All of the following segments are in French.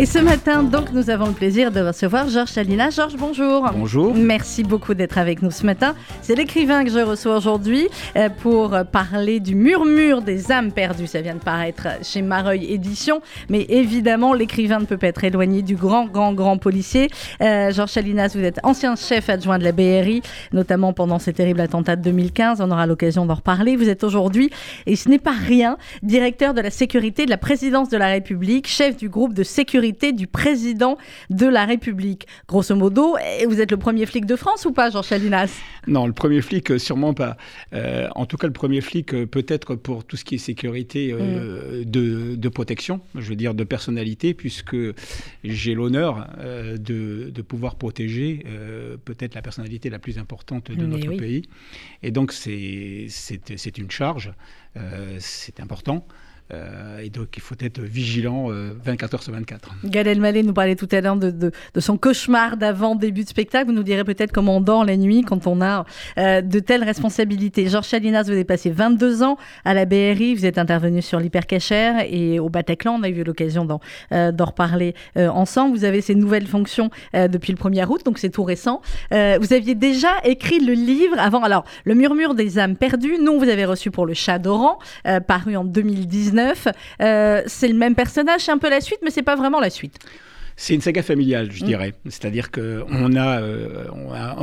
Et ce matin, donc, nous avons le plaisir de recevoir Georges Chalina. Georges, bonjour. Bonjour. Merci beaucoup d'être avec nous ce matin. C'est l'écrivain que je reçois aujourd'hui euh, pour parler du murmure des âmes perdues. Ça vient de paraître chez Mareuil Édition. Mais évidemment, l'écrivain ne peut pas être éloigné du grand, grand, grand policier. Euh, Georges Chalinas, vous êtes ancien chef adjoint de la BRI, notamment pendant ces terribles attentats de 2015. On aura l'occasion d'en reparler. Vous êtes aujourd'hui, et ce n'est pas rien, directeur de la sécurité de la présidence de la République, chef du groupe de sécurité du président de la République. Grosso modo, vous êtes le premier flic de France ou pas, Jean Chalinas? Non, le premier flic, euh, sûrement pas. Euh, en tout cas, le premier flic, euh, peut-être pour tout ce qui est sécurité mm. de, protection, je veux dire de personnalité, puisque j'ai l'honneur de, pouvoir protéger peut-être la personnalité la plus importante de notre pays. Et donc, c'est une charge, c'est important. Euh, et donc, il faut être vigilant 24 euh, heures sur 24. Gad Elmaleh nous parlait tout à l'heure de, son cauchemar d'avant début de spectacle. Vous nous direz peut-être comment on dort la nuit quand on a euh, de telles responsabilités. Georges Chalinas, vous avez passé 22 ans à la BRI. Vous êtes intervenu sur l'hypercachère et au Bataclan. On a eu l'occasion d'en reparler ensemble. Vous avez ces nouvelles fonctions depuis le 1er août, donc c'est tout récent. vous aviez déjà écrit le livre avant. Alors, Le murmure des âmes perdues. Nous, vous avez reçu pour Le Chat d'Oran, paru en 2019. Euh, c'est le même personnage, c'est un peu la suite, mais c'est pas vraiment la suite. C'est une saga familiale, je mm. dirais. C'est-à-dire que on a, euh,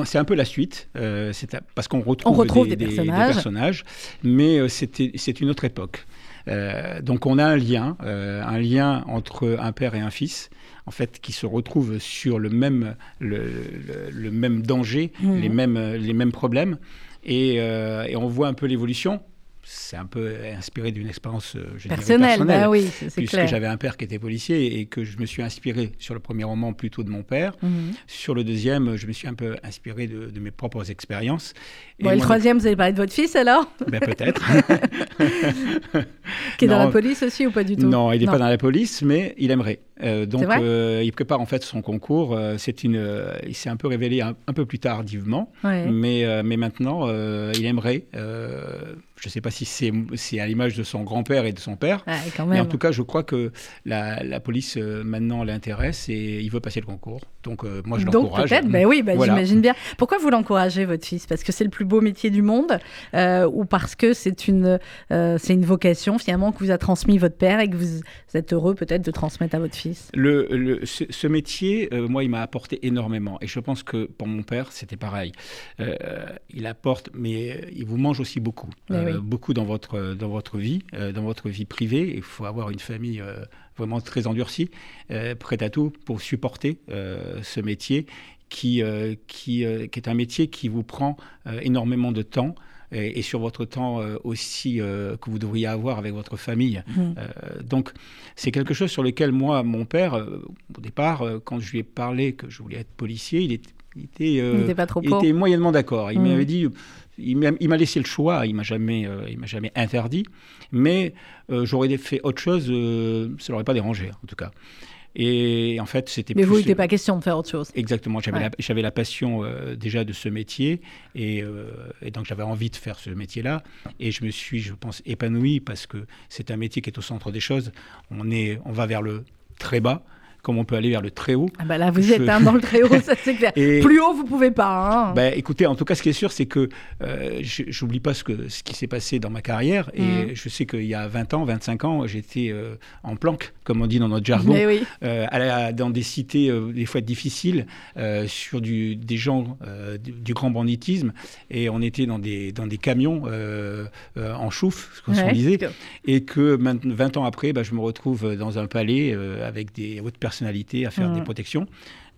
c'est un peu la suite, euh, parce qu'on retrouve, des, personnages. mais c'est une autre époque. donc on a un lien, un lien entre un père et un fils, en fait, qui se retrouvent sur le même, le, même danger, mm. les, mêmes, les mêmes problèmes, et, et on voit un peu l'évolution c'est un peu inspiré d'une expérience euh, personnelle, bah oui, puisque j'avais un père qui était policier et que je me suis inspiré sur le premier roman plutôt de mon père. Mhm. Sur le deuxième, je me suis un peu inspiré de, mes propres expériences. Et, le troisième, vous allez parler de votre fils alors? Ben, Peut-être. qui est dans la police aussi ou pas du tout? Non, il n'est pas dans la police, mais il aimerait. Euh, donc, euh, il prépare en fait son concours. c'est une, il s'est un peu révélé un, peu plus tardivement, mais, mais maintenant, il aimerait je ne sais pas si c'est à l'image de son grand-père et de son père, mais en tout cas, je crois que la, police euh, maintenant l'intéresse et il veut passer le concours. Donc euh, moi, je l'encourage. Donc peut-être, ben oui, ben j'imagine bien. Pourquoi vous l'encouragez, votre fils? Parce que c'est le plus beau métier du monde euh, ou parce que c'est une, c'est une vocation finalement que vous a transmis votre père et que vous, êtes heureux peut-être de transmettre à votre fils? Le, ce, métier, moi, il m'a apporté énormément et je pense que pour mon père, c'était pareil. il apporte, mais il vous mange aussi beaucoup. Ben euh, beaucoup dans votre, dans votre vie, euh, dans votre vie privée. Il faut avoir une famille euh, vraiment très endurcie, prête à tout pour supporter ce métier qui, qui, qui, est un métier qui vous prend énormément de temps. Et, sur votre temps aussi que vous devriez avoir avec votre famille. Mmh. donc, c'est quelque chose sur lequel moi, mon père, au départ, quand je lui ai parlé que je voulais être policier, il était il était, pas trop il était moyennement d'accord. Il mmh. m'avait dit il m'a laissé le choix, il m'a jamais, euh, il m'a jamais interdit, mais euh, j'aurais fait autre chose, euh, ça l'aurait pas dérangé en tout cas. Et en fait, c'était. Mais vous, il n'était pas question de faire autre chose. Exactement. J'avais la, passion déjà de ce métier, et, et donc j'avais envie de faire ce métier-là. Et je me suis, je pense, épanoui parce que c'est un métier qui est au centre des choses. On est, on va vers le très bas comme on peut aller vers le très haut. Ah bah là, vous êtes hein, dans le très haut, ça c'est clair. Plus haut, vous pouvez pas. Hein. Bah, écoutez, en tout cas, ce qui est sûr, c'est que euh, j'oublie pas ce, que, ce qui s'est passé dans ma carrière. Et mm. je sais qu'il y a 20 ans, 25 ans, j'étais euh, en planque, comme on dit dans notre jargon, euh, dans des cités des fois difficiles, sur du, des gens du, grand banditisme. Et on était dans des, dans des camions en chouf, ce qu'on disait. Et que 20 ans après, bah, je me retrouve dans un palais avec des hautes personnes à faire des mm. protections.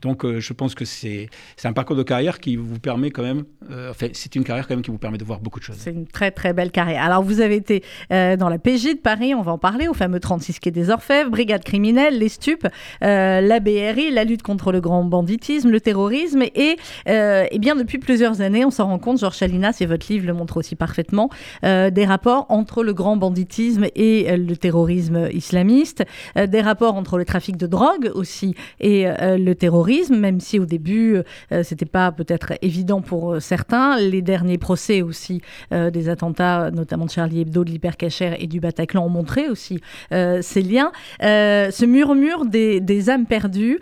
Donc, euh, je pense que c'est un parcours de carrière qui vous permet quand même, euh, enfin, c'est une carrière quand même qui vous permet de voir beaucoup de choses. C'est une très très belle carrière. Alors, vous avez été euh, dans la PJ de Paris, on va en parler, au fameux 36 quai des Orfèvres, brigade criminelle, les stupes, la BRI, la lutte contre le grand banditisme, le terrorisme. Et, et bien, depuis plusieurs années, on s'en rend compte, Georges Chalinas, et votre livre le montre aussi parfaitement, des rapports entre le grand banditisme et le terrorisme islamiste, des rapports entre le trafic de drogue aussi et le terrorisme terrorisme, même si au début, euh, c'était pas peut-être évident pour certains. Les derniers procès aussi des attentats, notamment de Charlie Hebdo, de l'Hypercacher et du Bataclan, ont montré aussi ces liens. ce murmure des, des âmes perdues,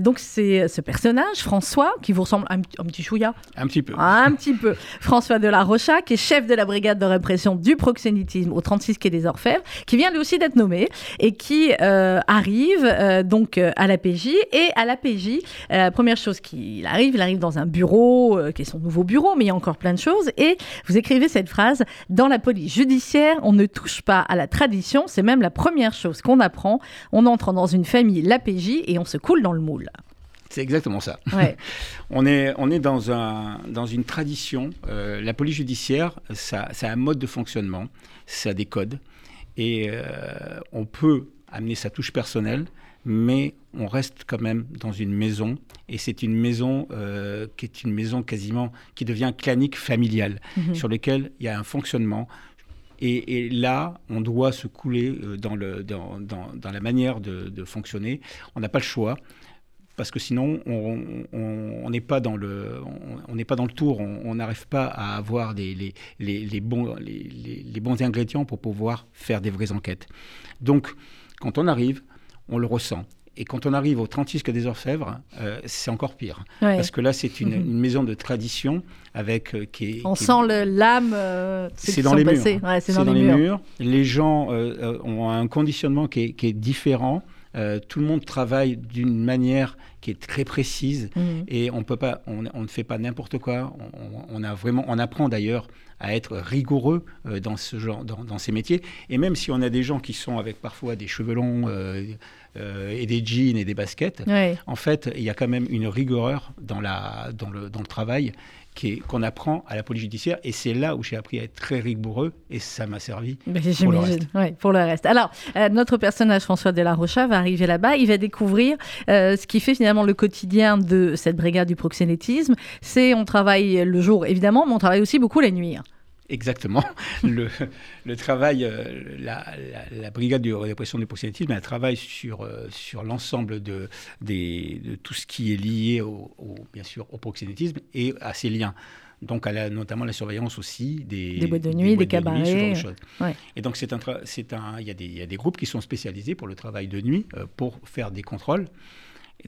donc c'est ce personnage, François, qui vous ressemble un, un petit chouïa. Un petit peu. Un petit peu. François de la Rocha, qui est chef de la brigade de répression du proxénétisme au 36 quai des Orfèvres, qui vient lui aussi d'être nommé et qui euh, arrive euh, donc euh, à la PJ. Et à la PJ, première chose qu'il arrive, il arrive dans un bureau qui est son nouveau bureau, mais il y a encore plein de choses. Et vous écrivez cette phrase Dans la police judiciaire, on ne touche pas à la tradition, c'est même la première chose qu'on apprend. On entre dans une famille, la PJ, et on se coule dans le moule. C'est exactement ça. on est, on est dans, un, dans une tradition. la police judiciaire, ça, ça, a un mode de fonctionnement, ça a des codes. Et euh, on peut amener sa touche personnelle, mais on reste quand même dans une maison. Et c'est une maison euh, qui est une maison quasiment qui devient clanique familiale, mhm. sur lequel il y a un fonctionnement. Et, là, on doit se couler euh, dans, le, dans, dans, dans la manière de, de fonctionner. On n'a pas le choix parce que sinon on n'est pas dans le on n'est pas dans le tour, on n'arrive pas à avoir des, les, les, bons, les, bons ingrédients pour pouvoir faire des vraies enquêtes. Donc quand on arrive, on le ressent. Et quand on arrive au 36 des Orfèvres, euh, c'est encore pire. Parce que là, c'est une, maison de tradition avec euh, qui est, On sent l'âme. Euh, c'est dans, les murs. c'est dans, les, murs. Les gens ont un conditionnement qui est, qui est différent. Tout le monde travaille d'une manière qui est très précise mhm. et on peut pas, on, ne fait pas n'importe quoi. On, a vraiment, on apprend d'ailleurs à être rigoureux euh, dans ce genre, dans, ces métiers. Et même si on a des gens qui sont avec parfois des cheveux longs euh, et des jeans et des baskets, en fait, il y a quand même une rigueur dans la, dans le, dans le travail qu'on apprend à la police judiciaire. Et c'est là où j'ai appris à être très rigoureux et ça m'a servi pour le reste. pour le reste. Alors, euh, notre personnage François de la Rocha va arriver là-bas. Il va découvrir euh, ce qui fait finalement le quotidien de cette brigade du proxénétisme. C'est on travaille le jour évidemment, mais on travaille aussi beaucoup la nuit. Exactement. le, le, travail, euh, la, la, brigade de répression du proxénétisme, elle travaille sur, euh, sur l'ensemble de, de tout ce qui est lié, au, bien sûr, au proxénétisme et à ses liens. Donc, notamment la surveillance aussi des, des boîtes de nuit, des, cabarets. Et donc, c'est un, c'est un, il y, a des, il y a des groupes qui sont spécialisés pour le travail de nuit, euh, pour faire des contrôles.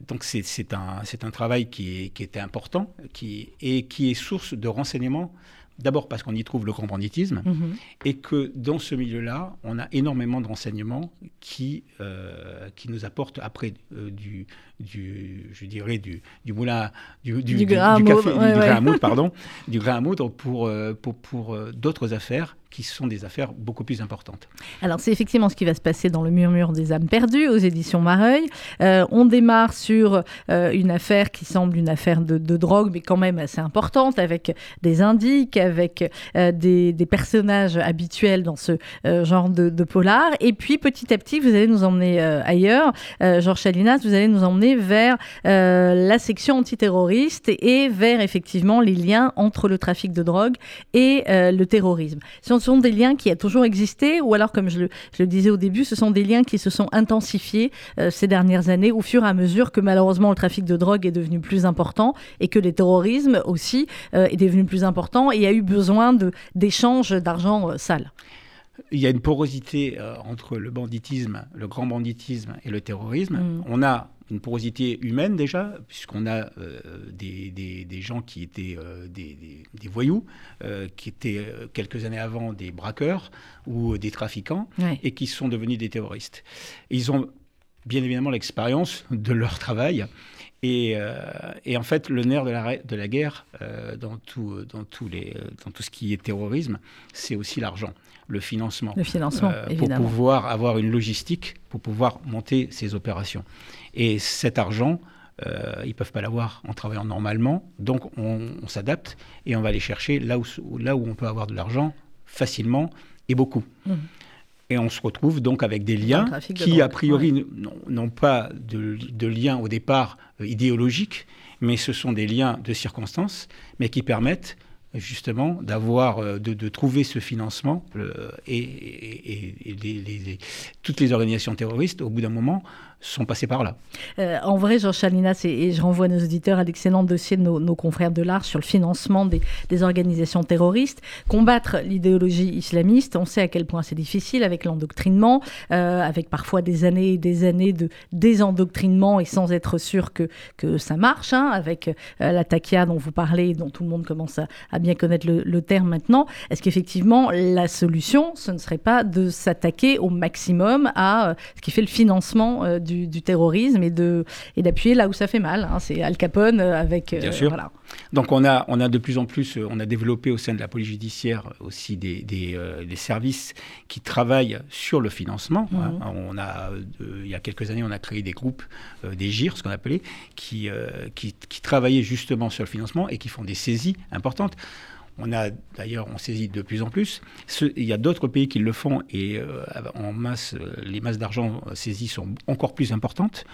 donc, c'est un, un travail qui, est, qui important qui, et qui est source de renseignements D'abord parce qu'on y trouve le grand banditisme mhm. et que dans ce milieu-là, on a énormément de renseignements qui, euh, qui nous apportent après euh, du, du, je dirais, du, du moulin, du, du, du, grain du, café, à moudre, pardon, du grain à moudre pour, pour, pour euh, d'autres affaires qui sont des affaires beaucoup plus importantes. Alors c'est effectivement ce qui va se passer dans le murmure des âmes perdues aux éditions Mareuil. Euh, on démarre sur une affaire qui semble une affaire de, drogue, mais quand même assez importante, avec des indices, avec des, des, personnages habituels dans ce genre de, polar. Et puis petit à petit, vous allez nous emmener ailleurs. Georges Chalinas, vous allez nous emmener vers euh, la section antiterroriste et vers effectivement les liens entre le trafic de drogue et euh, le terrorisme. Ce sont des liens qui ont toujours existé ou alors, comme je le, disais au début, ce sont des liens qui se sont intensifiés euh, ces dernières années au fur et à mesure que malheureusement le trafic de drogue est devenu plus important et que le terrorisme aussi est devenu plus important et il y a eu besoin d'échanges d'argent sale. Il y a une porosité entre le banditisme, le grand banditisme et le terrorisme. Mm. On a une porosité humaine déjà, puisqu'on a euh, des, des, gens qui étaient euh, des, des, voyous, euh, qui étaient quelques années avant des braqueurs ou des trafiquants, et qui sont devenus des terroristes. ils ont bien évidemment l'expérience de leur travail. Et, et, en fait, le nerf de la, de la guerre dans, tout, dans, tous les, dans tout ce qui est terrorisme, c'est aussi l'argent, le financement. Le financement, Pour pouvoir avoir une logistique, pour pouvoir monter ces opérations. Et cet argent, euh, ils ne peuvent pas l'avoir en travaillant normalement. Donc on, s'adapte et on va aller chercher là où, là où on peut avoir de l'argent facilement et beaucoup. Mmh. Et on se retrouve donc avec des liens qui, a priori, n'ont pas de, de, lien au départ euh, idéologique, mais ce sont des liens de circonstances, mais qui permettent justement d'avoir, euh, de, trouver ce financement et, et, toutes les organisations terroristes, au bout d'un moment, sont passés par là. Euh, en vrai, Georges Chalinas, et, je renvoie nos auditeurs à l'excellent dossier de nos, confrères de l'art sur le financement des, organisations terroristes. Combattre l'idéologie islamiste, on sait à quel point c'est difficile avec l'endoctrinement, euh, avec parfois des années et des années de désendoctrinement et sans être sûr que, que ça marche, hein, avec euh, la takia dont vous parlez, dont tout le monde commence à, bien connaître le, le terme maintenant. Est-ce qu'effectivement, la solution, ce ne serait pas de s'attaquer au maximum à ce qui fait le financement du, terrorisme et de et d'appuyer là où ça fait mal. Hein. C'est Al Capone euh, avec. Euh, Bien sûr. Donc on a on a de plus en plus euh, on a développé au sein de la police judiciaire aussi des, des, services qui travaillent sur le financement. Hein. Mhm. On a il y a quelques années on a créé des groupes des GIR ce qu'on appelait qui, qui qui travaillaient justement sur le financement et qui font des saisies importantes. On a d'ailleurs, on saisit de plus en plus. il y a d'autres pays qui le font et euh, en masse, euh, les masses d'argent saisies sont encore plus importantes.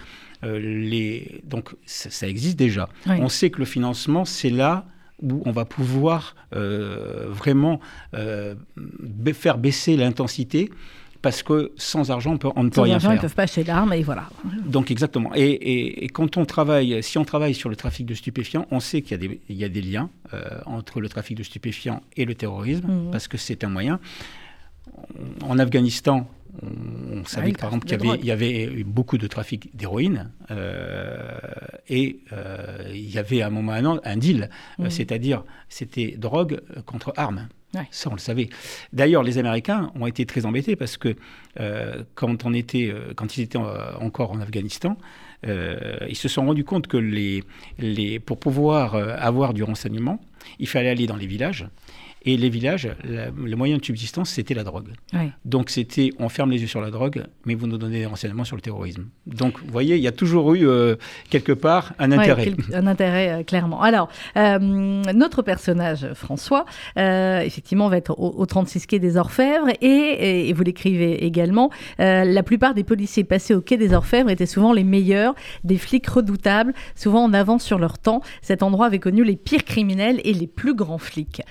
Euh, les, donc ça, existe déjà. On sait que le financement, c'est là où on va pouvoir vraiment faire baisser l'intensité parce que sans argent, on, peut, on ne peut rien argent, faire. Ils ne peuvent pas acheter d'armes et voilà. Donc exactement. Et, quand on travaille, si on travaille sur le trafic de stupéfiants, on sait qu'il y, a des liens euh, entre le trafic de stupéfiants et le terrorisme, mmh. parce que c'est un moyen. En Afghanistan, on, savait par exemple qu'il y, avait eu beaucoup de trafic d'héroïne euh, et euh, il y avait à un moment un, un deal, mmh. c'est-à-dire c'était drogue contre armes. Ça, on le savait. D'ailleurs, les Américains ont été très embêtés parce que euh, euh, quand ils étaient euh, encore en Afghanistan, ils se sont rendus compte que pour pouvoir avoir du renseignement, il fallait aller dans les villages et les villages, le moyen de subsistance, c'était la drogue. Donc c'était, on ferme les yeux sur la drogue, mais vous nous donnez des renseignements sur le terrorisme. Donc vous voyez, il y a toujours eu euh, quelque part un intérêt. un intérêt, euh, clairement. Alors, euh, notre personnage, François, effectivement, va être au, 36 quai des Orfèvres, et, et, vous l'écrivez également, la plupart des policiers passés au quai des Orfèvres étaient souvent les meilleurs, des flics redoutables, souvent en avance sur leur temps. Cet endroit avait connu les pires criminels et les plus grands flics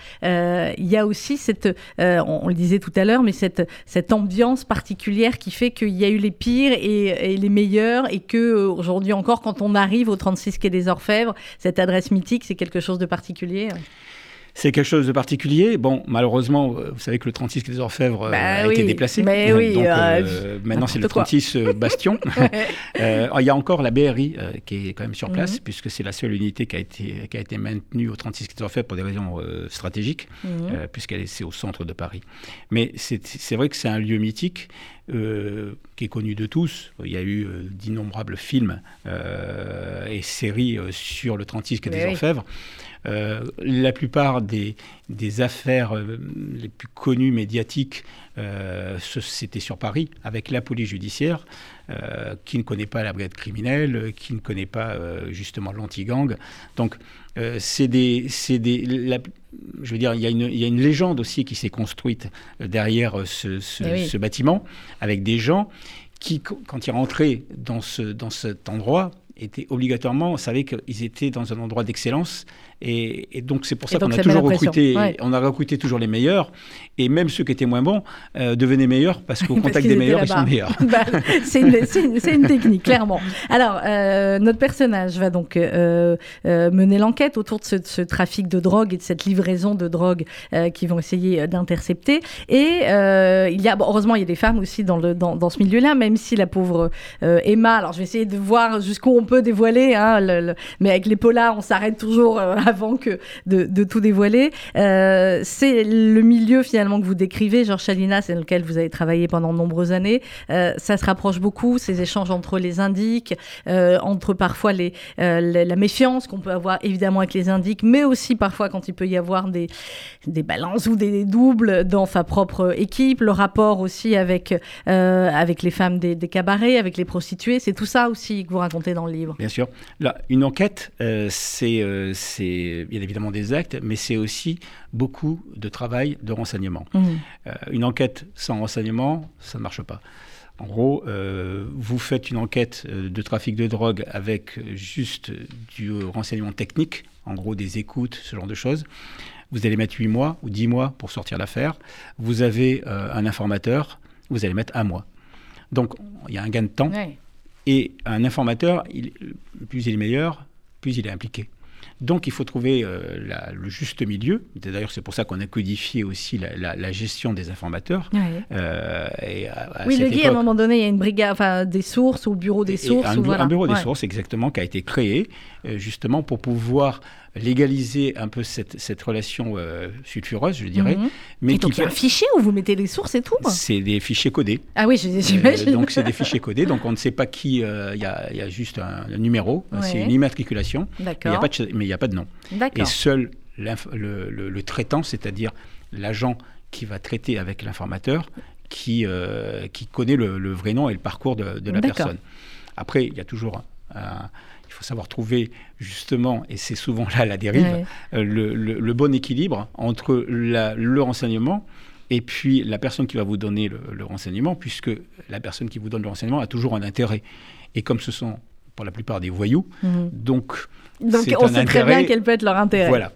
il y a aussi cette, euh, on, le disait tout à l'heure, mais cette, ambiance particulière qui fait qu'il y a eu les pires et, les meilleurs et que euh, aujourd'hui encore, quand on arrive au 36 quai des Orfèvres, cette adresse mythique, c'est quelque chose de particulier? C'est quelque chose de particulier. Bon, malheureusement, euh, vous savez que le 36 des Orfèvres euh, bah a été déplacé. Mais oui, Donc, euh, maintenant, c'est le 36 Bastion. il y a encore la BRI qui est quand même sur place, mhm. puisque c'est la seule unité qui a été, qui a été maintenue au 36 des Orfèvres pour des raisons stratégiques, mhm. puisqu'elle est au centre de Paris. Mais c'est vrai que c'est un lieu mythique. qui est connu de tous. Il y a eu d'innombrables films et séries sur le 36 des Orfèvres. Euh, la plupart des, des affaires euh, les plus connues médiatiques, euh, c'était sur Paris, avec la police judiciaire, qui ne connaît pas la brigade criminelle, qui ne connaît pas justement l'anti-gang. Donc, c'est des, des je veux dire, il y, a une, il y, a une, légende aussi qui s'est construite derrière ce, ce, eh ce, bâtiment, avec des gens qui, quand ils rentraient dans, ce, dans cet endroit, étaient obligatoirement, on savait qu'ils étaient dans un endroit d'excellence et, donc c'est pour ça qu'on a toujours recruté, on a recruté toujours les meilleurs, et même ceux qui étaient moins bons euh, devenaient meilleurs parce qu'au contact des meilleurs, ils sont meilleurs. Bah, c'est une, technique, clairement. Alors, euh, notre personnage va donc euh, mener l'enquête autour de ce, trafic de drogue et de cette livraison de drogue qu'ils vont essayer d'intercepter. Et il y a, heureusement, il y a des femmes aussi dans, le, dans, ce milieu-là, même si la pauvre Emma, alors je vais essayer de voir jusqu'où on peut dévoiler, hein, mais avec les polars, on s'arrête toujours avant que de, tout dévoiler. Euh, c'est le milieu finalement que vous décrivez, Georges Chalina, c'est lequel vous avez travaillé pendant de nombreuses années. Euh, ça se rapproche beaucoup, ces échanges entre les indiques, euh, entre parfois la méfiance qu'on peut avoir évidemment avec les indiques, mais aussi parfois quand il peut y avoir des, balances ou des doubles dans sa propre équipe, le rapport aussi avec, les femmes des, des cabarets, avec les prostituées, c'est tout ça aussi que vous racontez dans le Bien sûr. Là, une enquête, c'est bien évidemment des actes, mais c'est aussi beaucoup de travail de renseignement. Mmh. Euh, une enquête sans renseignement, ça ne marche pas. En gros, euh, vous faites une enquête euh, de trafic de drogue avec juste du renseignement technique, en gros des écoutes, ce genre de choses. Vous allez mettre 8 mois ou 10 mois pour sortir l'affaire. Vous avez un informateur, vous allez mettre un mois. Donc, il y a un gain de temps Et un informateur, il, plus il est meilleur, plus il est impliqué. Donc il faut trouver euh, le juste milieu. D'ailleurs, c'est pour ça qu'on a codifié aussi la, gestion des informateurs. Euh, oui, le dit à un moment donné, il y a une brigade, enfin des sources au bureau des sources. un, un, bureau des sources, exactement, qui a été créé euh, justement pour pouvoir légaliser un peu cette, cette relation euh, sulfureuse, je dirais. Mhm. Mais donc il y a un fichier où vous mettez les sources et tout C'est des fichiers codés. Ah oui, j'imagine. Euh, donc c'est des fichiers codés, donc on ne sait pas qui, euh, il y, a, y, a, juste un, numéro, c'est une immatriculation, mais il n'y a, pas de, mais il a pas de nom. Et seul le, le, traitant, c'est-à-dire l'agent qui va traiter avec l'informateur, qui, qui connaît le, vrai nom et le parcours de, de la personne. Après, il y a toujours un faut savoir trouver justement, et c'est souvent là la dérive, euh, le, bon équilibre entre le renseignement et puis la personne qui va vous donner le, renseignement, puisque la personne qui vous donne le renseignement a toujours un intérêt. Et comme ce sont pour la plupart des voyous, mhm. donc, donc on sait très bien quel peut être leur intérêt. Voilà.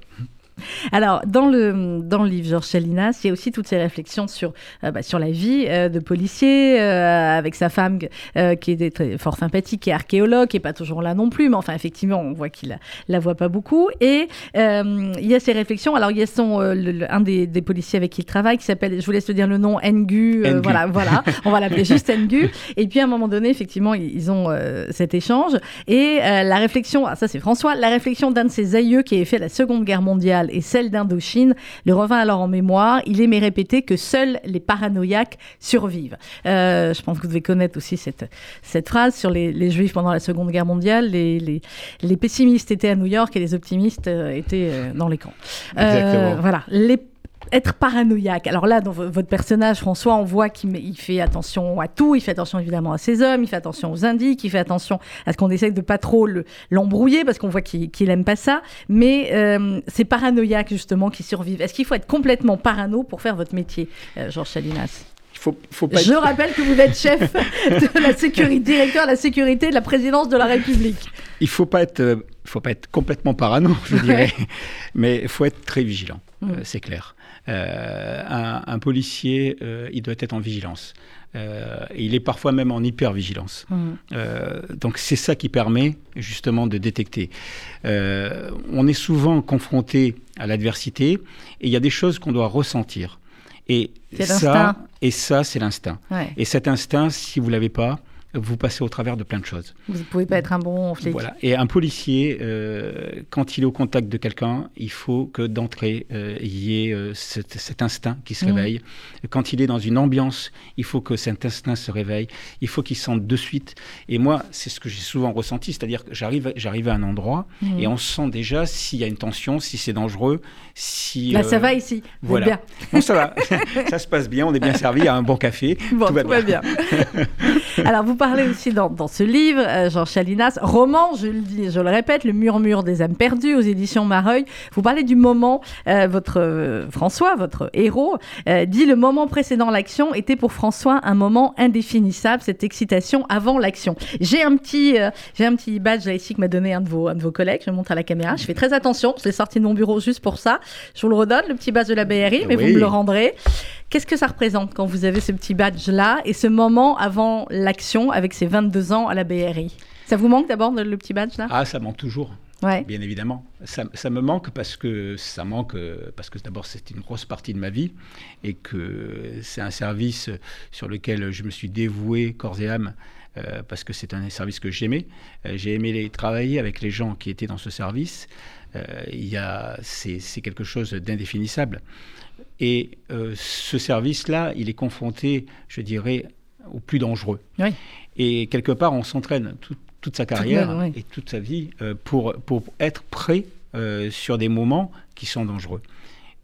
Alors, dans le, dans le livre Georges Chalinas, il y a aussi toutes ces réflexions sur, euh, bah, sur la vie euh, de policier, euh, avec sa femme qui est très, fort sympathique, qui est archéologue, qui n'est pas toujours là non plus, mais enfin, effectivement, on voit qu'il la, la voit pas beaucoup. Et il y a ces réflexions. Alors, il y a son, un des, des, policiers avec qui il travaille, qui s'appelle, je vous laisse te dire le nom, Ngu. voilà, voilà, on va l'appeler juste Ngu. Et puis, à un moment donné, effectivement, ils, ont cet échange. Et la réflexion, ah, ça c'est François, la réflexion d'un de ses aïeux qui avait fait la Seconde Guerre mondiale et celle d'Indochine le revint alors en mémoire. Il aimait répéter que seuls les paranoïaques survivent. Euh, je pense que vous devez connaître aussi cette, cette phrase sur les, Juifs pendant la Seconde Guerre mondiale. Les, les, pessimistes étaient à New York et les optimistes euh, étaient euh, dans les camps. voilà. Les être paranoïaque. Alors là, dans votre personnage, François, on voit qu'il fait attention à tout. Il fait attention évidemment à ses hommes, il fait attention aux indices, il fait attention à ce qu'on essaye de pas trop l'embrouiller parce qu'on voit qu'il n'aime aime pas ça. Mais euh, c'est paranoïaque justement qui survivent. Est-ce qu'il faut être complètement parano pour faire votre métier, euh, Georges Chalinas faut, faut pas Je rappelle que vous êtes chef de la sécurité, directeur de la sécurité de la présidence de la République. Il faut pas être, euh, faut pas être complètement parano, je dirais, mais il faut être très vigilant, mm. c'est clair. Euh, un, policier, euh, il doit être en vigilance. Euh, il est parfois même en hypervigilance. Mmh. donc c'est ça qui permet justement de détecter. on est souvent confronté à l'adversité et il y a des choses qu'on doit ressentir. Et ça, et ça, c'est l'instinct. Et cet instinct, si vous l'avez pas, vous passez au travers de plein de choses. Vous ne pouvez pas être un bon flic. Voilà. Et un policier, euh, quand il est au contact de quelqu'un, il faut que d'entrée, euh, il y ait euh, cet, instinct qui se mmh. réveille. Quand il est dans une ambiance, il faut que cet instinct se réveille. Il faut qu'il sente de suite. Et moi, c'est ce que j'ai souvent ressenti, c'est-à-dire que j'arrive, j'arrive à un endroit mmh. et on sent déjà s'il y a une tension, si c'est dangereux, si. Là, ça va ici. Voilà. Bien. Bon, ça va. ça se passe bien. On est bien servi à un bon café. Bon, tout va bien. Alors, vous parlez aussi dans, ce livre, euh, Jean Chalinas, roman, je le dis, je le répète, Le murmure des âmes perdues aux éditions Mareuil. Vous parlez du moment, euh, votre euh, François, votre héros, dit le moment précédant l'action était pour François un moment indéfinissable, cette excitation avant l'action. J'ai un petit, j'ai un petit badge là ici que m'a donné un de vos, un de vos collègues. Je montre à la caméra. Je fais très attention. Je l'ai sorti de mon bureau juste pour ça. Je vous le redonne, le petit badge de la BRI, mais vous me le rendrez. Qu'est-ce que ça représente quand vous avez ce petit badge-là et ce moment avant l'action avec ces 22 ans à la BRI Ça vous manque d'abord le petit badge-là? Ah, ça manque toujours. Ouais. Bien évidemment. Ça, ça, me manque parce que ça manque parce que d'abord c'est une grosse partie de ma vie et que c'est un service sur lequel je me suis dévoué corps et âme euh, parce que c'est un service que j'aimais. Euh, j'ai aimé les, travailler avec les gens qui étaient dans ce service. Euh, c'est quelque chose d'indéfinissable. Et euh, ce service-là, il est confronté, je dirais, au plus dangereux. Et quelque part, on s'entraîne toute sa carrière et toute sa vie euh, pour, pour être prêt euh, sur des moments qui sont dangereux.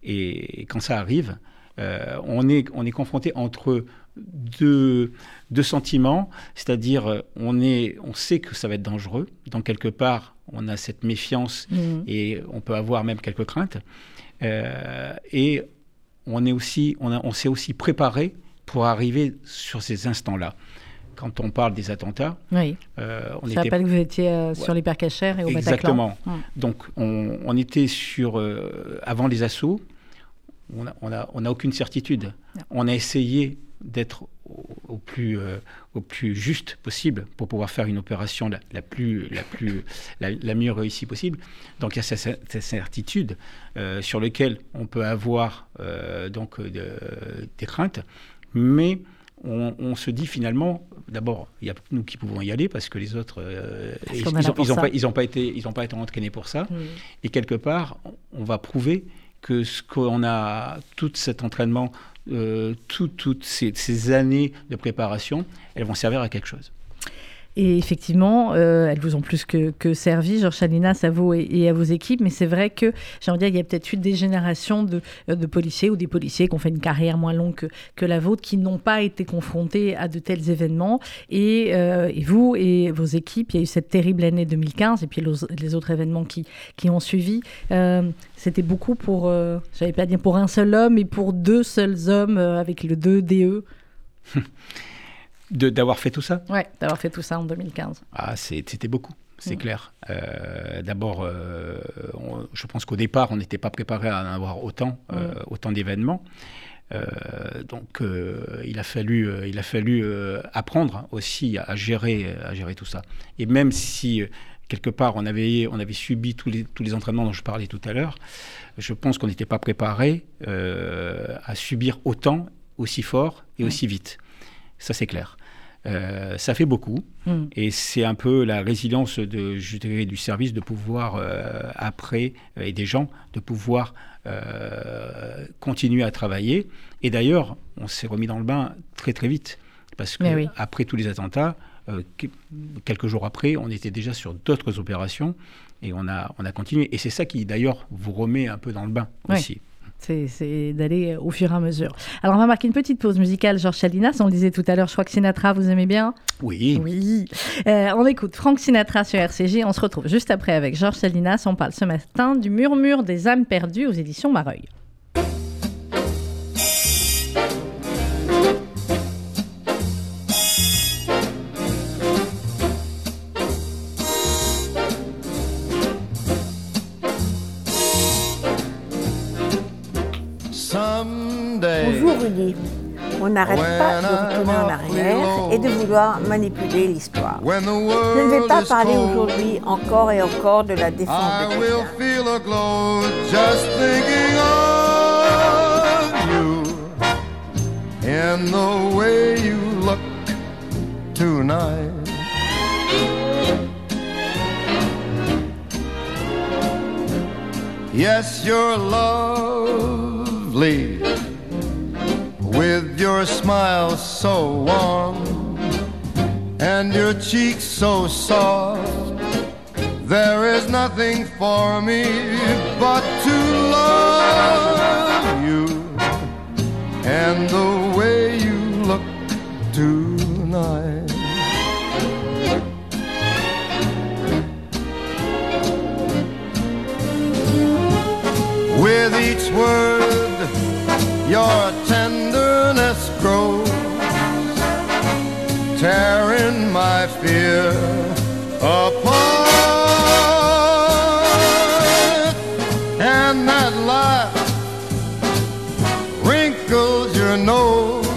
Et, quand ça arrive, on, est, on est confronté entre deux, deux sentiments, c'est-à-dire on, est, on sait que ça va être dangereux, donc quelque part on a cette méfiance mmh. et on peut avoir même quelques craintes, et on est aussi, on, on s'est aussi préparé pour arriver sur ces instants-là. Quand on parle des attentats, oui. Euh, on Je rappelle que vous étiez euh, sur l'hypercachère et au Exactement. Bataclan. Exactement. Donc on, était sur euh, avant les assauts. On n'a on a, on a aucune certitude. On a essayé d'être au, au, plus, au plus juste possible pour pouvoir faire une opération la, plus, la, plus, la, mieux réussie possible. Donc il y a cette, certitude sur laquelle on peut avoir donc des craintes, mais on, se dit finalement, d'abord, il y a nous qui pouvons y aller parce que les autres, ils n'ont pas, été, ils pas été entraînés pour ça. Et quelque part, on va prouver que ce qu'on a, tout cet entraînement, euh, toutes ces années de préparation, elles vont servir à quelque chose. Et effectivement, euh, elles vous ont plus que, servi, Georges Chalinas, à vous et, à vos équipes. Mais c'est vrai que, j'ai envie de dire, il y a peut-être eu des générations de, euh, de, policiers ou des policiers qui ont fait une carrière moins longue que, la vôtre, qui n'ont pas été confrontés à de tels événements. Et, euh, vous et vos équipes, il y a eu cette terrible année 2015 et puis les autres événements qui, ont suivi. C'était beaucoup pour, je n'avais pas dire pour un seul homme, mais pour deux seuls hommes avec le 2DE. D'avoir fait tout ça? Oui, d'avoir fait tout ça en 2015. Ah, c'était beaucoup, c'est mm. clair. Euh, d'abord, euh, je pense qu'au départ, on n'était pas préparé à en avoir autant, euh, mm. autant d'événements. donc, il a fallu, il a fallu apprendre aussi à, gérer, à gérer tout ça. Et même si quelque part on avait, on avait subi tous les, tous les entraînements dont je parlais tout à l'heure, je pense qu'on n'était pas préparé à subir autant, aussi fort et mm. aussi vite. Ça, c'est clair. Euh, ça fait beaucoup hmm. et c'est un peu la résilience de, je dirais, du service de pouvoir euh, après et des gens de pouvoir euh, continuer à travailler. Et d'ailleurs, on s'est remis dans le bain très très vite parce que après tous les attentats, quelques jours après, on était déjà sur d'autres opérations et on a on a continué. Et c'est ça qui d'ailleurs vous remet un peu dans le bain aussi c'est d'aller au fur et à mesure. Alors, on va marquer une petite pause musicale. Georges Chalinas, on le disait tout à l'heure, je crois que Sinatra, vous aimez bien? Oui. Oui. Euh, on écoute Frank Sinatra sur RCG. On se retrouve juste après avec Georges Chalinas. On parle ce matin du murmure des âmes perdues aux éditions Mareuil. On n'arrête pas de retourner en arrière et de vouloir manipuler l'histoire. Je ne vais pas parler aujourd'hui encore et encore de la défense de in the way you look tonight. Yes, you're lovely. With your smile so warm and your cheeks so soft. There is nothing for me but to love you and the way you look tonight. With each word, your tenderness grows, tearing my fear apart. And that laugh wrinkles your nose,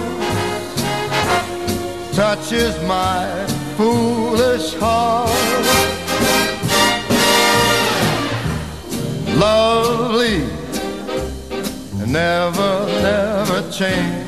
touches my foolish heart. Lovely never, never change.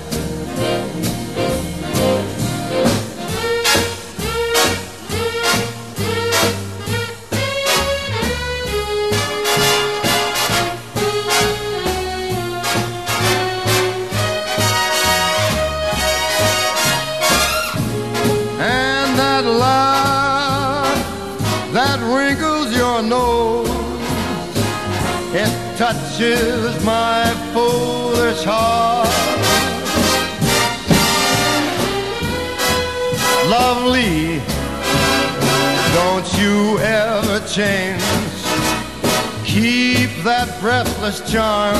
Breathless charm.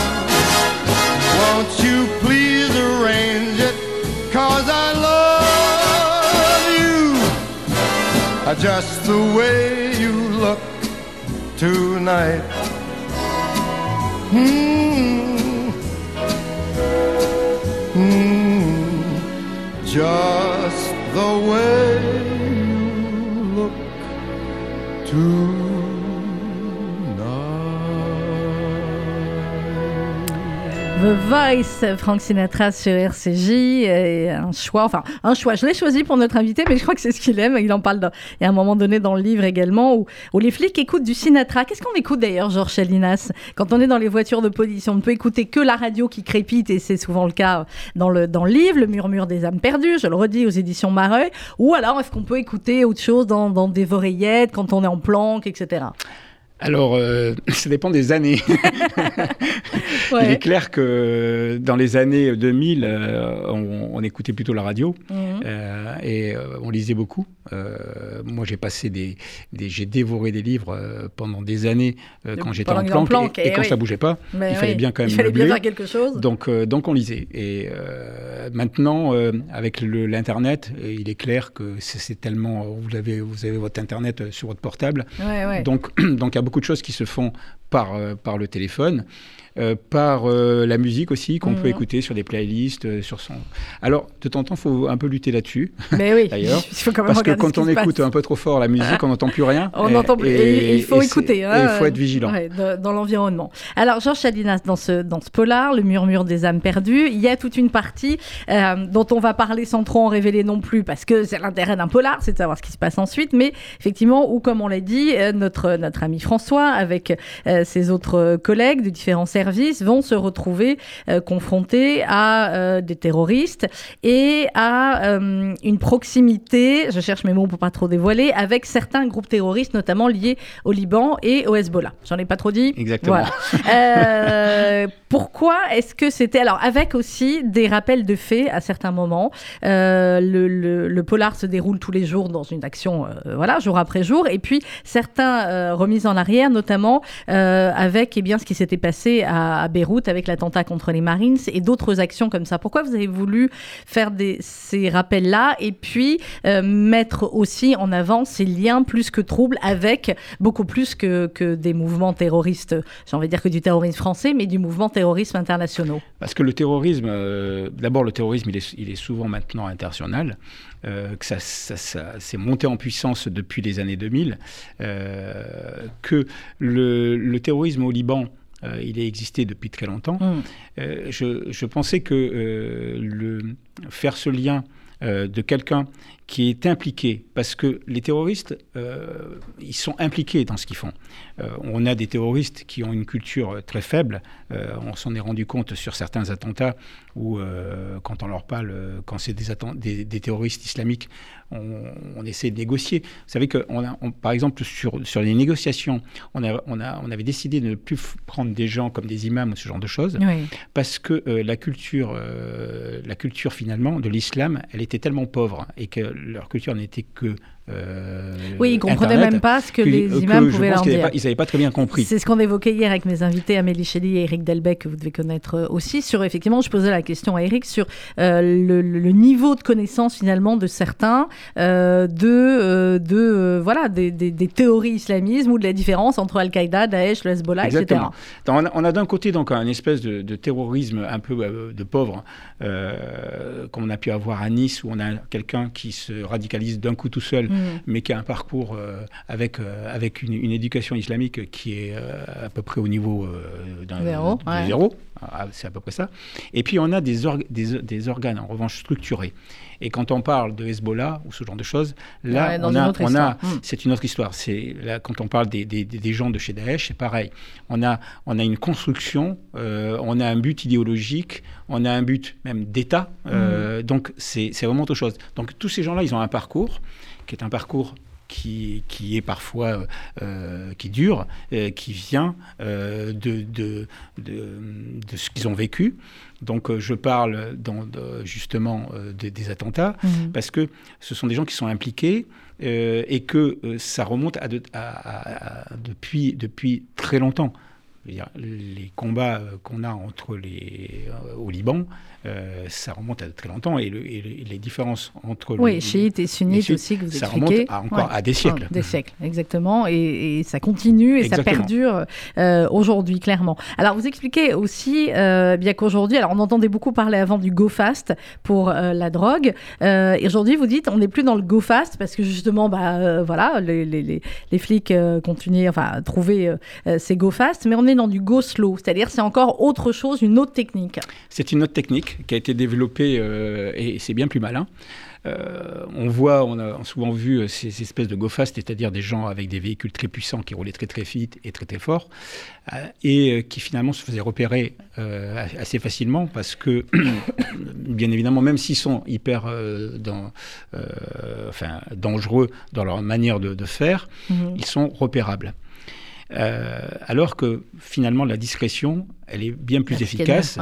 Won't you please arrange it? because I love you just the way you look tonight. Mm. Voice, Frank Sinatra sur RCJ, et un choix, enfin un choix, je l'ai choisi pour notre invité, mais je crois que c'est ce qu'il aime, il en parle il y a un moment donné dans le livre également, où, où les flics écoutent du Sinatra. Qu'est-ce qu'on écoute d'ailleurs, Georges Chalinas Quand on est dans les voitures de police, on ne peut écouter que la radio qui crépite, et c'est souvent le cas dans le, dans le livre, Le murmure des âmes perdues, je le redis aux éditions Mareuil, ou alors est-ce qu'on peut écouter autre chose dans, dans des oreillettes, quand on est en planque, etc. Alors, euh, ça dépend des années. Il est clair que dans les années 2000, euh, on, écoutait plutôt la radio mhm. euh, et on lisait beaucoup. moi, j'ai passé des, j'ai dévoré des livres pendant des années quand j'étais en planque, et, quand ça bougeait pas. il fallait bien quand même. Il fallait bien faire quelque chose. Donc, donc on lisait. Et maintenant, avec l'internet, il est clair que c'est tellement. Vous avez, vous avez votre internet sur votre portable. Donc, donc il y a beaucoup de choses qui se font par, euh, par le téléphone. Euh, par euh, la musique aussi qu'on peut mhm. écouter sur des playlists, sur son. Alors de temps en temps, il faut un peu lutter là-dessus. Mais oui. D'ailleurs, parce que quand on écoute un peu trop fort la musique, on n'entend plus rien. On et, entend et, il faut écouter. Hein, il faut être vigilant. dans l'environnement. Alors Georges Chadinas, dans ce dans ce polar, le murmure des âmes perdues, il y a toute une partie dont on va parler sans trop en révéler non plus, parce que c'est l'intérêt d'un polar, c'est de savoir ce qui se passe ensuite. Mais effectivement, ou comme on l'a dit, notre notre ami François avec ses autres collègues de différents services vont se retrouver euh, confrontés à euh, des terroristes et à euh, une proximité, je cherche mes mots pour pas trop dévoiler, avec certains groupes terroristes, notamment liés au Liban et au Hezbollah. J'en ai pas trop dit Exactement. pourquoi est-ce que c'était... Alors, avec aussi des rappels de faits à certains moments. Le, polar se déroule tous les jours dans une action, voilà, jour après jour. Et puis, certains remises en arrière, notamment avec eh bien, ce qui s'était passé à, Beyrouth avec l'attentat contre les Marines et d'autres actions comme ça. Pourquoi vous avez voulu faire ces rappels-là et puis euh, mettre aussi en avant ces liens plus que troubles avec beaucoup plus que, des mouvements terroristes, j'ai envie de dire que du terrorisme français, mais du mouvement terrorisme internationaux Parce que le terrorisme, euh, d'abord le terrorisme, il est, souvent maintenant international. Euh, que ça, ça, ça s'est monté en puissance depuis les années 2000, que le terrorisme au Liban euh, il a existé depuis très longtemps. Mm. Euh, je, pensais que euh, le, faire ce lien de quelqu'un qui est impliqué, parce que les terroristes, ils sont impliqués dans ce qu'ils font. on a des terroristes qui ont une culture très faible. on s'en est rendu compte sur certains attentats où, quand on leur parle, quand c'est des, des, terroristes islamiques, on, essaie de négocier. Vous savez que, on par exemple, sur, sur les négociations, on, a, on, a, on avait décidé de ne plus prendre des gens comme des imams ou ce genre de choses, parce que euh, la culture, euh, la culture finalement de l'islam, elle était tellement pauvre et que leur culture n'était que euh, oui, ils ne comprenaient même pas ce que, les imams pouvaient leur dire. ils n'avaient pas très bien compris. C'est ce qu'on évoquait hier avec mes invités Amélie Chély et Eric Delbecq, que vous devez connaître euh, aussi. Sur, effectivement, je posais la question à Eric sur euh, le, niveau de connaissance finalement de certains de, de voilà, des, des, théories islamisme ou de la différence entre Al-Qaïda, Daesh, le Hezbollah, etc. on a, d'un côté donc un espèce de, terrorisme un peu de pauvre, comme on a pu avoir à Nice, où on a quelqu'un qui se radicalise d'un coup tout seul. Mm. mais qui a un parcours euh, avec, euh, avec une, éducation islamique qui est euh, à peu près au niveau d'un zéro. zéro. Ah, c'est à peu près ça. Et puis on a des, des, des, organes en revanche structurés. Et quand on parle de Hezbollah ou ce genre de choses, là, on a, on a, mm. c'est une autre histoire. C'est là quand on parle des, des, gens de chez Daesh, c'est pareil. On a, on a une construction, on a un but idéologique, on a un but même d'État. Mm. Donc c'est vraiment autre chose. Donc tous ces gens-là, ils ont un parcours qui est un parcours qui, qui, est parfois euh, qui dure, euh, qui vient euh, de, de, de, ce qu'ils ont vécu. Donc je parle dans, justement des attentats, mhm. parce que ce sont des gens qui sont impliqués et que ça remonte à, depuis, depuis très longtemps. Les combats qu'on a entre les, au Liban, euh, ça remonte à très longtemps et, les différences entre oui, les, chiites et sunnites aussi que vous ça expliquez. Ça remonte encore à des siècles. des siècles, exactement, et, ça continue et ça perdure euh, aujourd'hui clairement. Alors vous expliquez aussi euh, bien qu'aujourd'hui, alors on entendait beaucoup parler avant du go fast pour la drogue, et aujourd'hui vous dites on n'est plus dans le go fast parce que justement bah voilà les, les, les flics continuent enfin à trouver ces go fast, mais on est dans du go slow, c'est-à-dire c'est encore autre chose, une autre technique. C'est une autre technique qui a été développé euh, et c'est bien plus malin. Euh, on voit, on a souvent vu ces, espèces de go-fast, c'est-à-dire des gens avec des véhicules très puissants qui roulaient très très vite et très très fort, euh, et qui finalement se faisaient repérer assez facilement parce que, bien évidemment, même s'ils sont hyper dans, enfin, dangereux dans leur manière de, faire, mhm. ils sont repérables. Euh, alors que finalement la discrétion, elle est bien plus efficace.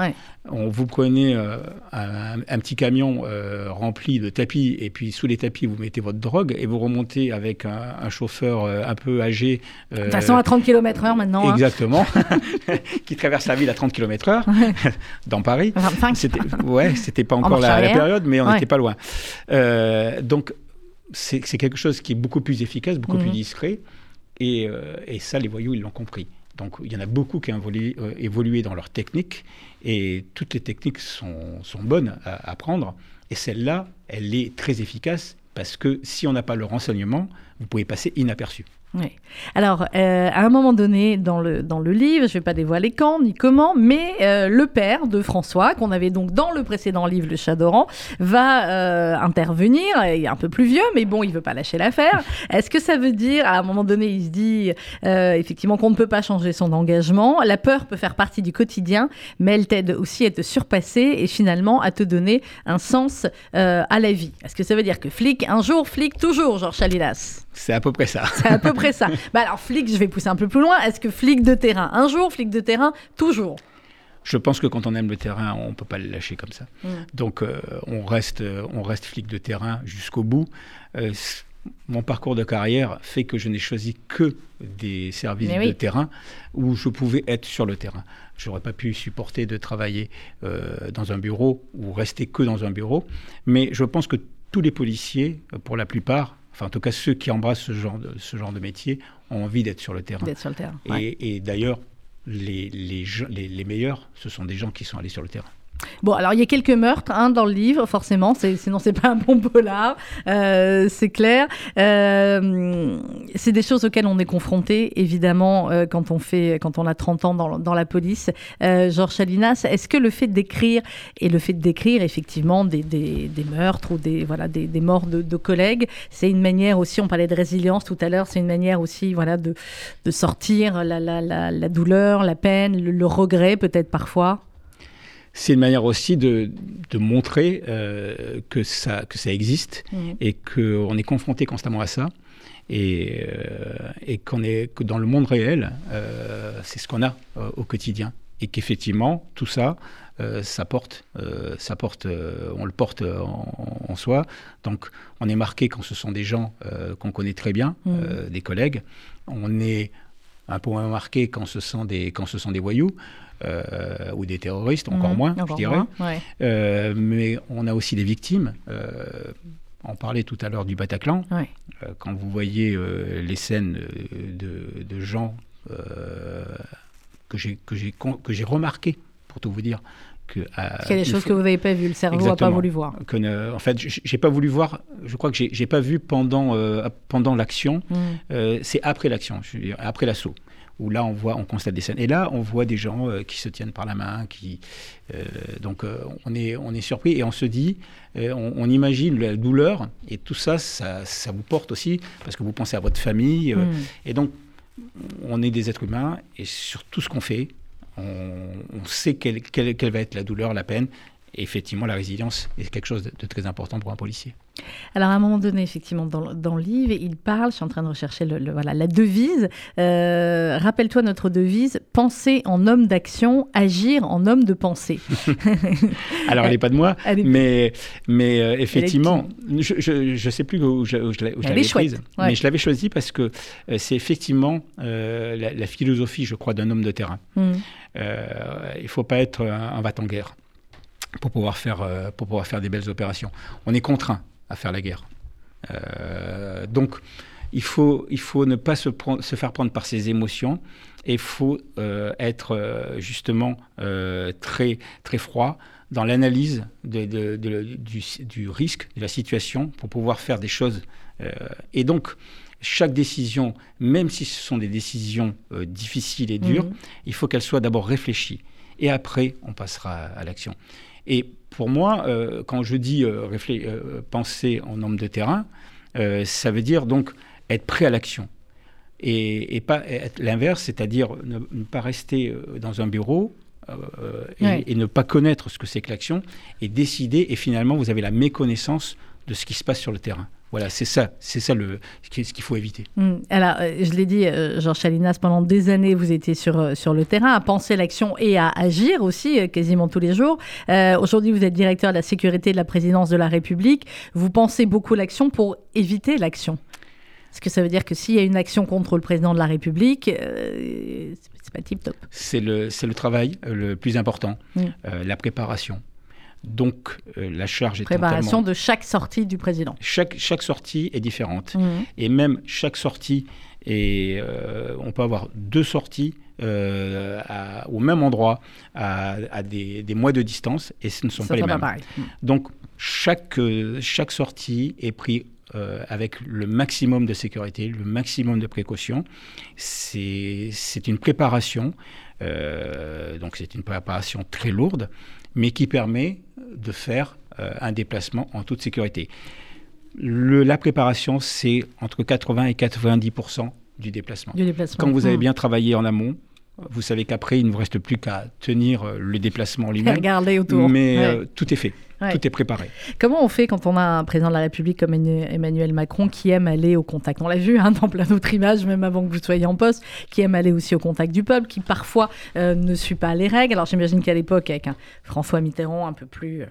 On vous prenez euh, un, petit camion euh, rempli de tapis et puis sous les tapis vous mettez votre drogue et vous remontez avec un, chauffeur un peu âgé. de toute façon à 30 km/h maintenant. Hein. Exactement, qui traverse la ville à 30 km/h dans Paris. C'était ouais, c'était pas encore la, période, mais on n'était pas loin. donc c'est quelque chose qui est beaucoup plus efficace, beaucoup plus mhm. Euh, et, ça, les voyous, ils l'ont compris. Donc il y en a beaucoup qui ont euh, évolué, dans leur technique, et toutes les techniques sont, bonnes à, apprendre. Et celle-là, elle est très efficace, parce que si on n'a pas le renseignement, vous pouvez passer inaperçu. Oui. Alors, euh, à un moment donné dans le, dans le livre, je ne vais pas dévoiler quand ni comment, mais euh, le père de François, qu'on avait donc dans le précédent livre, Le Chat d'Oran, va euh, intervenir. Il est un peu plus vieux, mais bon, il veut pas lâcher l'affaire. Est-ce que ça veut dire, à un moment donné, il se dit effectivement qu'on ne peut pas changer son engagement La peur peut faire partie du quotidien, mais elle t'aide aussi à te surpasser et finalement à te donner un sens à la vie. Est-ce que ça veut dire que flic un jour, flic toujours, Georges Chalilas? C'est à peu près ça. C'est à peu près ça. Bah alors, flic, je vais pousser un peu plus loin. Est-ce que flic de terrain un jour, flic de terrain toujours? Je pense que quand on aime le terrain, on ne peut pas le lâcher comme ça. Mm. Donc euh, on, reste, euh, on reste flic de terrain jusqu'au bout. Euh, mon parcours de carrière fait que je n'ai choisi que des services de terrain où je pouvais être sur le terrain. Je n'aurais pas pu supporter de travailler dans un bureau ou rester que dans un bureau. Mais je pense que tous les policiers, pour la plupart, enfin en tout cas ceux qui embrassent ce genre de, ce genre de métier, ont envie d'être sur le terrain. D'être sur le terrain. Et, d'ailleurs, les, les, les meilleurs, ce sont des gens qui sont allés sur le terrain. Bon, alors il y a quelques meurtres hein, dans le livre, forcément, sinon c'est pas un bon polar, euh, c'est clair. Euh, c'est des choses auxquelles on est confronté, évidemment, euh, quand on fait, quand on a 30 ans dans, dans la police. Georges Chalinas, est-ce que le fait d'écrire et le fait d'écrire effectivement des, des, des, meurtres ou des voilà des, des morts de, de collègues, c'est une manière aussi, on parlait de résilience tout à l'heure, c'est une manière aussi voilà de, de sortir la, la, la, la douleur, la peine, le regret peut-être parfois? C'est une manière aussi de, montrer euh, que, ça, que ça existe mmh. et qu'on est confronté constamment à ça. Et, euh, qu'on est que dans le monde réel, euh, c'est ce qu'on a au quotidien. Et qu'effectivement, tout ça, ça porte, ça porte on le porte en, soi. Donc, on est marqué quand ce sont des gens qu'on connaît très bien, mmh. des collègues. On est un peu moins marqué quand ce sont des, quand ce sont des voyous. Euh, ou des terroristes, encore mhm, moins, je dirais. Euh, mais on a aussi des victimes. Euh, on parlait tout à l'heure du Bataclan. quand vous voyez les scènes de, gens que j'ai remarquées, pour tout vous dire, que, Il y a des choses que vous n'avez pas vues, le cerveau n'a pas voulu voir. Que, en fait, j'ai pas voulu voir, je crois que j'ai pas vu pendant, pendant l'action, mhm. c'est après l'action, après l'assaut où là on voit, on constate des scènes. Et là, on voit des gens euh, qui se tiennent par la main, qui euh, donc euh, on est on est surpris et on se dit, on, imagine la douleur et tout ça, ça, ça, vous porte aussi parce que vous pensez à votre famille mm. et donc on est des êtres humains et sur tout ce qu'on fait, on, sait quelle, quelle, quelle, va être la douleur, la peine effectivement, la résilience est quelque chose de très important pour un policier. Alors à un moment donné, effectivement, dans, dans, le livre, il parle, je suis en train de rechercher le, voilà, la devise. Euh, rappelle-toi notre devise, penser en homme d'action, agir en homme de pensée. Alors elle n'est pas de moi, mais, mais euh, effectivement, je ne sais plus où je, l'avais prise, mais je l'avais choisie parce que euh, c'est effectivement la, philosophie, je crois, d'un homme de terrain. Mmh. il ne faut pas être un, un en guerre pour pouvoir, faire, pour pouvoir faire des belles opérations. On est contraint à faire la guerre. Euh, donc, il faut, il faut ne pas se, prendre, se faire prendre par ses émotions et il faut euh, être euh, justement très, très froid dans l'analyse de, du, du, risque, de la situation, pour pouvoir faire des choses. et donc, chaque décision, même si ce sont des décisions difficiles et dures, mmh. il faut qu'elles soient d'abord réfléchies. Et après, on passera à l'action. Et pour moi, euh, quand je dis euh, euh, penser en homme de terrain, ça veut dire donc être prêt à l'action. Et, pas être l'inverse, c'est-à-dire ne, pas rester dans un bureau et, ne pas connaître ce que c'est que l'action et décider, et finalement, vous avez la méconnaissance de ce qui se passe sur le terrain. Voilà, c'est ça, c'est ça le, ce qu'il faut éviter. Hmm. Alors, euh, je l'ai dit, euh, Georges Chalinas, pendant des années, vous étiez sur, euh, sur le terrain, à penser l'action et à agir aussi, quasiment tous les jours. Aujourd'hui, vous êtes directeur de la sécurité de la présidence de la République. Vous pensez beaucoup l'action pour éviter l'action. Est-ce que ça veut dire que s'il y a une action contre le président de la République, c'est pas tip top C'est le, le travail le plus important, hmm. la préparation. Donc euh, la charge est Préparation de chaque sortie du président. Chaque, chaque sortie est différente. Mmh. Et même chaque sortie, et euh, on peut avoir deux sorties euh, au même endroit à, des, mois de distance et ce ne sont pas les mêmes. Mmh. Donc chaque, chaque sortie est prise avec le maximum de sécurité, le maximum de précaution. C'est une préparation, donc c'est une préparation très lourde mais qui permet de faire euh, un déplacement en toute sécurité. Le, la préparation, c'est entre 80 et 90 du déplacement. du déplacement. Quand vous avez mmh. bien travaillé en amont, vous savez qu'après, il ne vous reste plus qu'à tenir euh, le déplacement lui-même. Regarder autour. Mais euh, tout est fait. Tout est préparé. Comment on fait quand on a un président de la République comme Emmanuel Macron qui aime aller au contact On l'a vu hein, dans plein d'autres images, même avant que vous soyez en poste, qui aime aller aussi au contact du peuple, qui parfois euh, ne suit pas les règles. Alors j'imagine qu'à l'époque, avec un François Mitterrand un peu plus euh,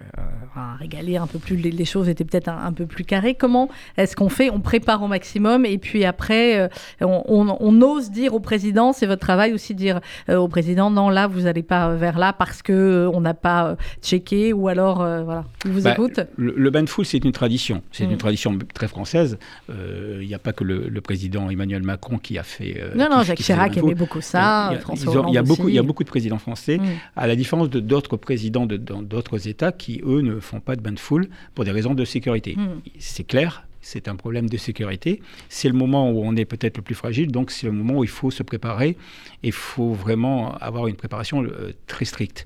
régalé, un peu plus, les, choses étaient peut-être un, peu plus carrées. Comment est-ce qu'on fait? On prépare au maximum et puis après, euh, on, ose dire au président, c'est votre travail aussi de dire au président, non là, vous n'allez pas vers là parce que on n'a pas checké ou alors voilà vous bah, Le, bain de foule, c'est une tradition. C'est une mm. tradition très française. Euh, il n'y a pas que le, président Emmanuel Macron qui a fait. Euh, non, non, Jacques Chirac aimait beaucoup ça. Il y a, beaucoup, il y a beaucoup de présidents français, mm. à la différence de d'autres présidents de, dans d'autres États qui, eux, ne font pas de bain de foule pour des raisons de sécurité. Mm. C'est clair, c'est un problème de sécurité. C'est le moment où on est peut-être le plus fragile, donc c'est le moment où il faut se préparer. Il faut vraiment avoir une préparation euh, très stricte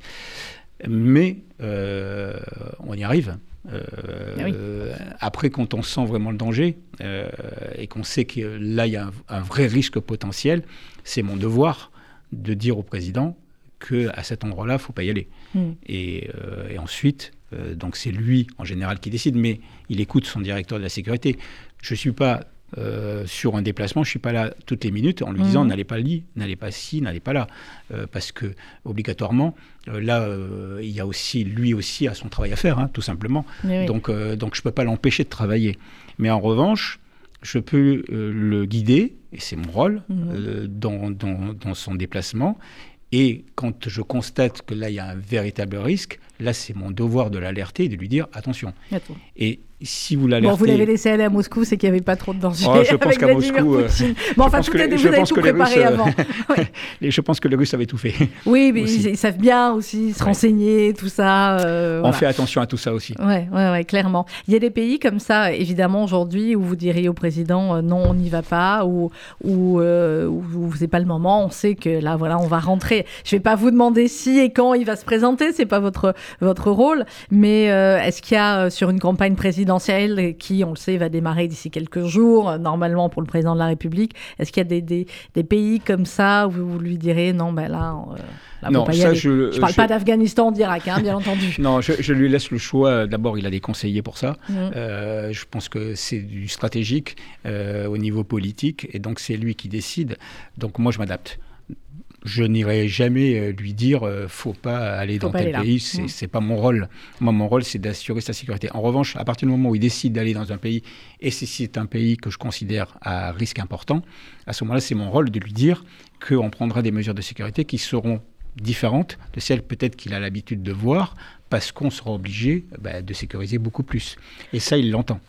mais euh, on y arrive. Euh, ah après, quand on sent vraiment le danger euh, et qu'on sait que là, il y a un, vrai risque potentiel, c'est mon devoir de dire au président qu'à cet endroit-là, il ne faut pas y aller. Hmm. Et, et, ensuite, donc c'est lui en général qui décide, mais il écoute son directeur de la sécurité. Je ne suis pas euh, sur un déplacement, je suis pas là toutes les minutes en lui disant mhm. n'allez pas là, n'allez pas ci, n'allez pas là, euh, parce que obligatoirement euh, là il y a aussi lui aussi a son travail à faire, hein, tout simplement. Donc donc je peux pas l'empêcher de travailler. Mais en revanche, je peux le guider et c'est mon rôle mhm. dans, dans, dans son déplacement. Et quand je constate que là, il y a un véritable risque, là, c'est mon devoir de l'alerter et de lui dire attention. Et si vous l'alertez. Bon, vous l'avez laissé aller à Moscou, c'est qu'il n'y avait pas trop de danger. Oh, je pense qu'à Moscou. Euh, bon, enfin, tout vous avez tout préparé avant. et je pense que les Russes avaient tout fait. Oui, mais ils, savent bien aussi se renseigner, tout ça. Euh, on fait attention à tout ça aussi. Oui, ouais, ouais, clairement. Il y a des pays comme ça, évidemment, aujourd'hui, où vous diriez au président euh, non, on n'y va pas, ou où, où, c'est pas le moment. On sait que là, voilà, on va rentrer. Je ne vais pas vous demander si et quand il va se présenter, c'est pas votre votre rôle. Mais est-ce qu'il y a sur une campagne présidentielle qui, on le sait, va démarrer d'ici quelques jours, normalement pour le président de la République, est-ce qu'il y a des, des, des, pays comme ça où vous lui direz non, ben là non, ça, je ne parle pas d'Afghanistan, d'Irak, hein, bien entendu. non, je, lui laisse le choix. D'abord, il a des conseillers pour ça. Mm. Euh, je pense que c'est du stratégique euh, au niveau politique, et donc c'est lui qui décide. Donc moi, je m'adapte je n'irai jamais euh, lui dire ne faut pas aller dans tel pays, c'est n'est mm. pas mon rôle. Moi, mon rôle, c'est d'assurer sa sécurité. En revanche, à partir du moment où il décide d'aller dans un pays, et si c'est un pays que je considère à risque important, à ce moment-là, c'est mon rôle de lui dire qu'on prendra des mesures de sécurité qui seront différente de celle peut-être qu'il a l'habitude de voir, parce qu'on sera obligé bah, de sécuriser beaucoup plus. Et ça, il l'entend.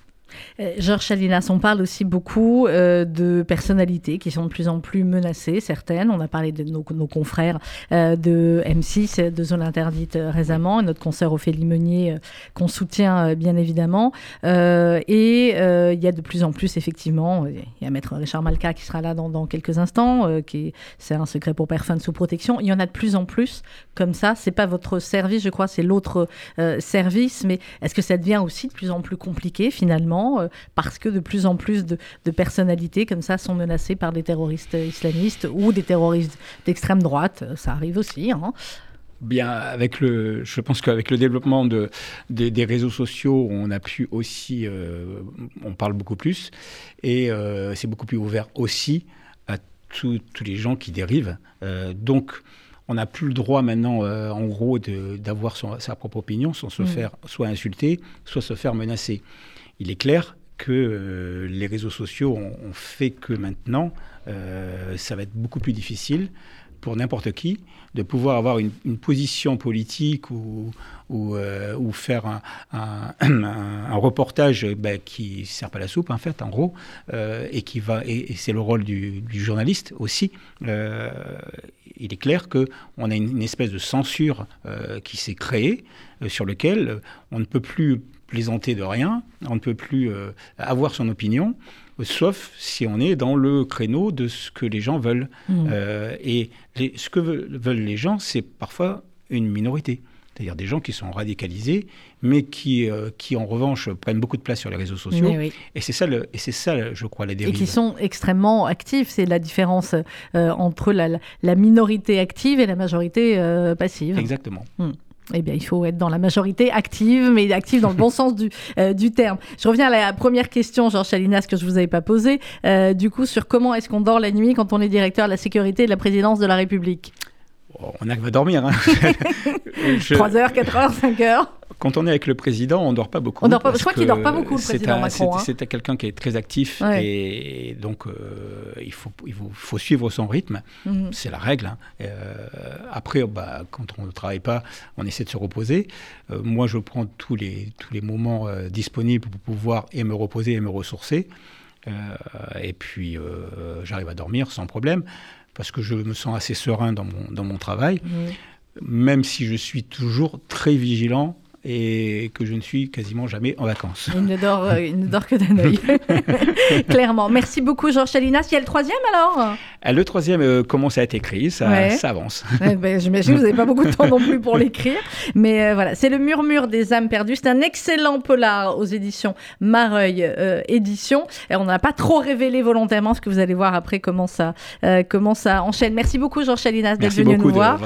Euh, Georges Chalinas, on parle aussi beaucoup euh, de personnalités qui sont de plus en plus menacées, certaines. On a parlé de nos, confrères euh, de M6, de Zone Interdite récemment, notre consoeur Ophélie Meunier, qu'on soutient bien évidemment. et il y a de plus en plus, effectivement, il y a Maître Richard Malka qui sera là dans, quelques instants, qui c'est un secret pour personne sous protection. Il y en a de plus en plus comme ça. C'est pas votre service, je crois, c'est l'autre service. Mais est-ce que ça devient aussi de plus en plus compliqué finalement euh, parce que de plus en plus de, personnalités comme ça sont menacées par des terroristes islamistes ou des terroristes d'extrême droite. Ça arrive aussi. Hein. Bien, avec le, je pense qu'avec le développement de, des réseaux sociaux, on a pu aussi, euh, on parle beaucoup plus, et euh, c'est beaucoup plus ouvert aussi à tous les gens qui dérivent. donc, on n'a plus le droit maintenant, en gros, d'avoir sa propre opinion sans se mmh. faire soit insulter, soit se faire menacer il est clair que euh, les réseaux sociaux ont, fait que maintenant, euh, ça va être beaucoup plus difficile pour n'importe qui de pouvoir avoir une, position politique ou, ou, euh, faire un, reportage ben, qui ne sert pas la soupe, en fait, en gros, et qui va et, c'est le rôle du, journaliste aussi. il est clair qu'on a une, une, espèce de censure qui s'est créée sur lequel on ne peut plus plaisanter de rien, on ne peut plus euh, avoir son opinion, sauf si on est dans le créneau de ce que les gens veulent. Mmh. Euh, et ce que veulent les gens, c'est parfois une minorité. C'est-à-dire des gens qui sont radicalisés, mais qui, euh, qui en revanche prennent beaucoup de place sur les réseaux sociaux. Et c'est ça, le, et c'est ça, je crois, la dérive. Et qui sont extrêmement actifs. C'est la différence entre la, la, minorité active et la majorité passive. Exactement. Mmh eh bien, il faut être dans la majorité active, mais active dans le bon sens du, euh, du terme. Je reviens à la première question, Georges Chalinas, que je vous avais pas posée, euh, du coup, sur comment est-ce qu'on dort la nuit quand on est directeur de la sécurité de la présidence de la République? On a va dormir. Hein. 3 heures, 4 heures, 5 heures Quand on est avec le président, on ne dort pas beaucoup. On dort pas, je crois qu'il ne dort pas beaucoup, le président Macron. C'est hein. quelqu'un qui est très actif et donc euh, il, faut, il faut, suivre son rythme. Mhm. C'est la règle. Hein. Euh, après, bah, quand on ne travaille pas, on essaie de se reposer. Euh, moi, je prends tous les, tous les moments disponibles pour pouvoir et me reposer et me ressourcer. et puis, j'arrive à dormir sans problème parce que je me sens assez serein dans mon, dans mon travail, même si je suis toujours très vigilant et que je ne suis quasiment jamais en vacances. Il ne dort, euh, il ne dort que d'un œil. Clairement. Merci beaucoup, Georges Chalinas. Il y a le troisième alors euh, Le troisième euh, commence à être écrit, ça, ça avance. ben, J'imagine que vous n'avez pas beaucoup de temps non plus pour l'écrire. Mais voilà, c'est Le Murmure des âmes perdues. C'est un excellent polar aux éditions Mareuil Éditions. Et on n'a pas trop révélé volontairement ce que vous allez voir après comment ça, comment ça enchaîne. Merci beaucoup, Georges Chalinas, d'être venu nous voir.